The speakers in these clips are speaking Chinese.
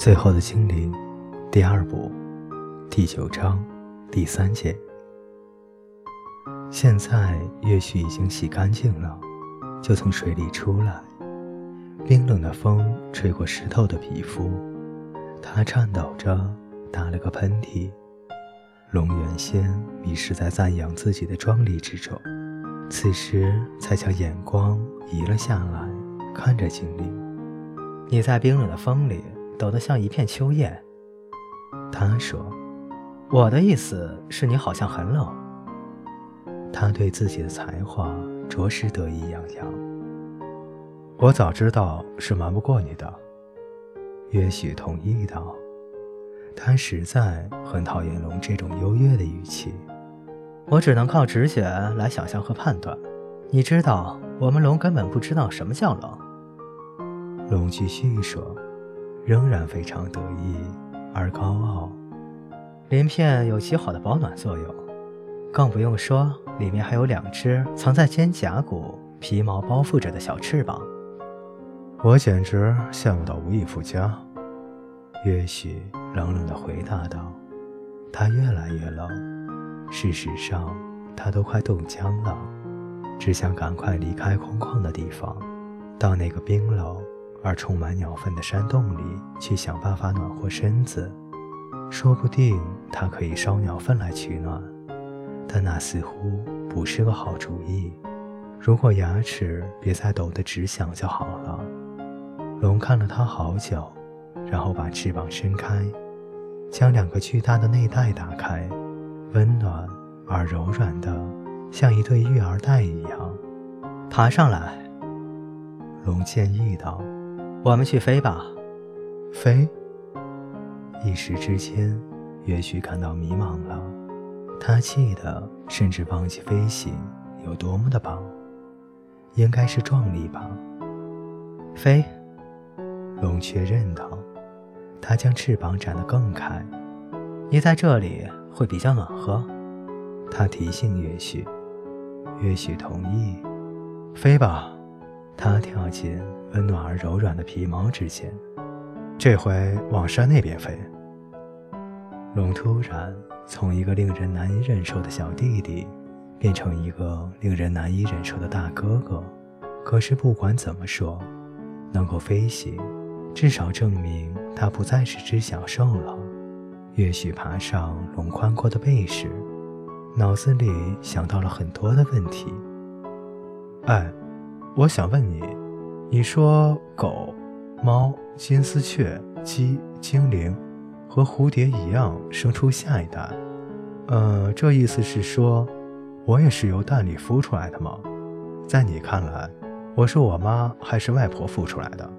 最后的精灵，第二部，第九章，第三节。现在月许已经洗干净了，就从水里出来。冰冷的风吹过湿透的皮肤，他颤抖着打了个喷嚏。龙原先迷失在赞扬自己的壮丽之中，此时才将眼光移了下来，看着精灵：“你在冰冷的风里。”抖得像一片秋叶。他说：“我的意思是你好像很冷。”他对自己的才华着实得意洋洋。我早知道是瞒不过你的。约许同意道：“他实在很讨厌龙这种优越的语气。我只能靠直觉来想象和判断。你知道，我们龙根本不知道什么叫冷。”龙继续说。仍然非常得意而高傲。鳞片有极好的保暖作用，更不用说里面还有两只藏在肩胛骨、皮毛包覆着的小翅膀。我简直羡慕到无以复加。月许冷冷地回答道：“他越来越冷，事实上他都快冻僵了，只想赶快离开空旷的地方，到那个冰冷。”而充满鸟粪的山洞里去想办法暖和身子，说不定它可以烧鸟粪来取暖，但那似乎不是个好主意。如果牙齿别再抖得直响就好了。龙看了他好久，然后把翅膀伸开，将两个巨大的内袋打开，温暖而柔软的，像一对育儿袋一样。爬上来，龙建议道。我们去飞吧，飞。一时之间，也许感到迷茫了。他气得甚至忘记飞行有多么的棒，应该是壮丽吧。飞，龙确认道。他将翅膀展得更开。你在这里会比较暖和。他提醒也许，也许同意。飞吧。他跳进。温暖而柔软的皮毛之间，这回往山那边飞。龙突然从一个令人难以忍受的小弟弟，变成一个令人难以忍受的大哥哥。可是不管怎么说，能够飞行，至少证明他不再是只小兽了。也许爬上龙宽阔的背时，脑子里想到了很多的问题。哎，我想问你。你说狗、猫、金丝雀、鸡、精灵和蝴蝶一样生出下一代，呃，这意思是说，我也是由蛋里孵出来的吗？在你看来，我是我妈还是外婆孵出来的？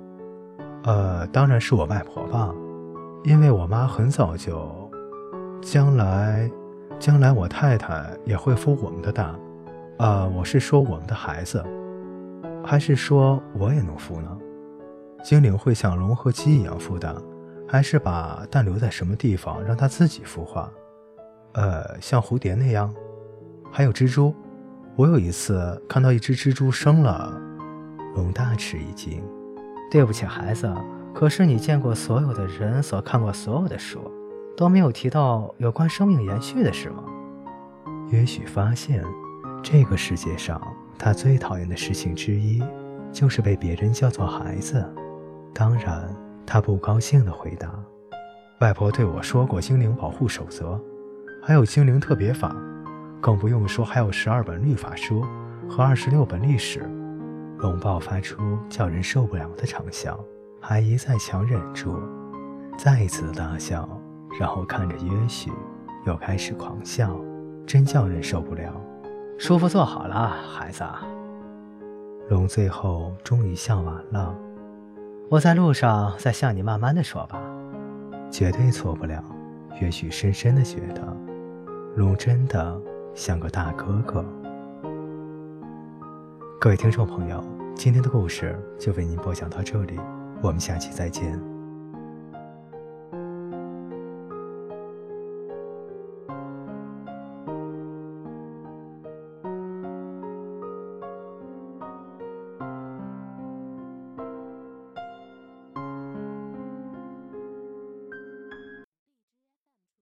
呃，当然是我外婆吧，因为我妈很早就……将来，将来我太太也会孵我们的蛋，啊，我是说我们的孩子。还是说我也能孵呢？精灵会像龙和鸡一样孵蛋，还是把蛋留在什么地方让它自己孵化？呃，像蝴蝶那样？还有蜘蛛？我有一次看到一只蜘蛛生了。龙大吃一惊。对不起，孩子，可是你见过所有的人所看过所有的书，都没有提到有关生命延续的事吗？也许发现，这个世界上。他最讨厌的事情之一，就是被别人叫做孩子。当然，他不高兴地回答：“外婆对我说过精灵保护守则，还有精灵特别法，更不用说还有十二本律法书和二十六本历史。”龙爆发出叫人受不了的长啸，还一再强忍住，再一次大笑，然后看着约许，又开始狂笑，真叫人受不了。舒服坐好了，孩子。龙最后终于笑完了。我在路上再向你慢慢的说吧。绝对错不了。也许深深的觉得，龙真的像个大哥哥。各位听众朋友，今天的故事就为您播讲到这里，我们下期再见。